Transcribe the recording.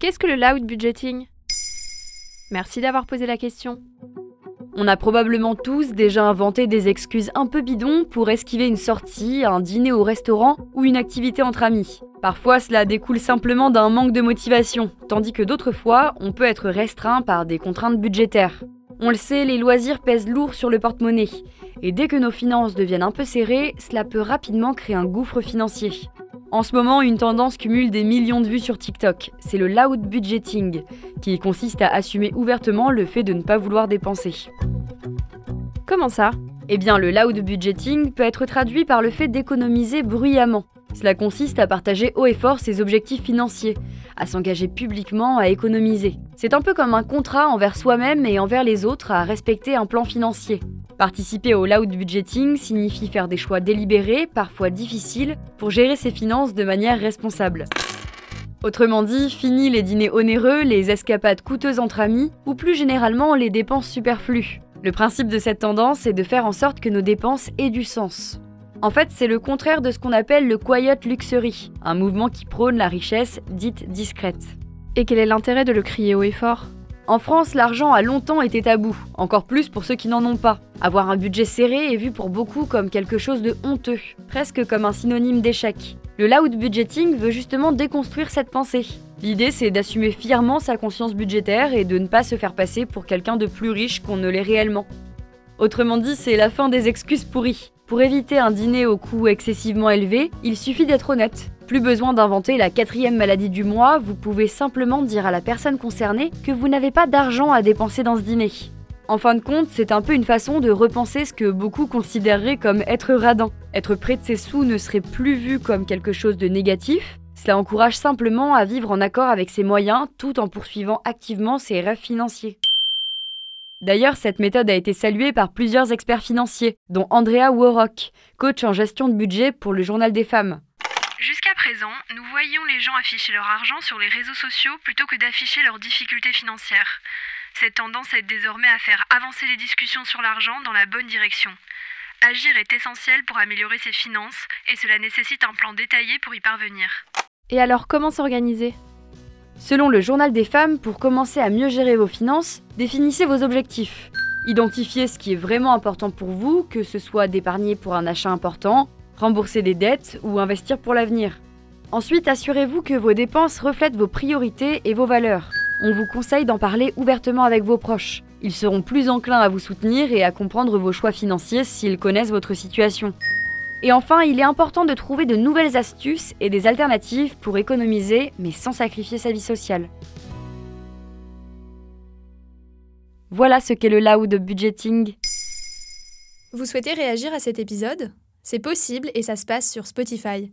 Qu'est-ce que le loud budgeting? Merci d'avoir posé la question. On a probablement tous déjà inventé des excuses un peu bidons pour esquiver une sortie, un dîner au restaurant ou une activité entre amis. Parfois, cela découle simplement d'un manque de motivation, tandis que d'autres fois, on peut être restreint par des contraintes budgétaires. On le sait, les loisirs pèsent lourd sur le porte-monnaie, et dès que nos finances deviennent un peu serrées, cela peut rapidement créer un gouffre financier. En ce moment, une tendance cumule des millions de vues sur TikTok. C'est le loud budgeting, qui consiste à assumer ouvertement le fait de ne pas vouloir dépenser. Comment ça? Eh bien, le loud budgeting peut être traduit par le fait d'économiser bruyamment. Cela consiste à partager haut et fort ses objectifs financiers, à s'engager publiquement à économiser. C'est un peu comme un contrat envers soi-même et envers les autres à respecter un plan financier. Participer au loud budgeting signifie faire des choix délibérés, parfois difficiles, pour gérer ses finances de manière responsable. Autrement dit, fini les dîners onéreux, les escapades coûteuses entre amis, ou plus généralement les dépenses superflues. Le principe de cette tendance est de faire en sorte que nos dépenses aient du sens. En fait, c'est le contraire de ce qu'on appelle le quiet luxury, un mouvement qui prône la richesse dite discrète. Et quel est l'intérêt de le crier haut et fort? En France, l'argent a longtemps été tabou, encore plus pour ceux qui n'en ont pas. Avoir un budget serré est vu pour beaucoup comme quelque chose de honteux, presque comme un synonyme d'échec. Le loud budgeting veut justement déconstruire cette pensée. L'idée, c'est d'assumer fièrement sa conscience budgétaire et de ne pas se faire passer pour quelqu'un de plus riche qu'on ne l'est réellement. Autrement dit, c'est la fin des excuses pourries. Pour éviter un dîner au coût excessivement élevé, il suffit d'être honnête. Plus besoin d'inventer la quatrième maladie du mois, vous pouvez simplement dire à la personne concernée que vous n'avez pas d'argent à dépenser dans ce dîner. En fin de compte, c'est un peu une façon de repenser ce que beaucoup considéreraient comme être radin. Être près de ses sous ne serait plus vu comme quelque chose de négatif, cela encourage simplement à vivre en accord avec ses moyens tout en poursuivant activement ses rêves financiers. D'ailleurs, cette méthode a été saluée par plusieurs experts financiers, dont Andrea Warrock, coach en gestion de budget pour le Journal des femmes. Nous voyions les gens afficher leur argent sur les réseaux sociaux plutôt que d'afficher leurs difficultés financières. Cette tendance aide désormais à faire avancer les discussions sur l'argent dans la bonne direction. Agir est essentiel pour améliorer ses finances et cela nécessite un plan détaillé pour y parvenir. Et alors, comment s'organiser? Selon le Journal des femmes, pour commencer à mieux gérer vos finances, définissez vos objectifs. Identifiez ce qui est vraiment important pour vous, que ce soit d'épargner pour un achat important, rembourser des dettes ou investir pour l'avenir. Ensuite, assurez-vous que vos dépenses reflètent vos priorités et vos valeurs. On vous conseille d'en parler ouvertement avec vos proches. Ils seront plus enclins à vous soutenir et à comprendre vos choix financiers s'ils connaissent votre situation. Et enfin, il est important de trouver de nouvelles astuces et des alternatives pour économiser, mais sans sacrifier sa vie sociale. Voilà ce qu'est le loud budgeting. Vous souhaitez réagir à cet épisode? C'est possible et ça se passe sur Spotify.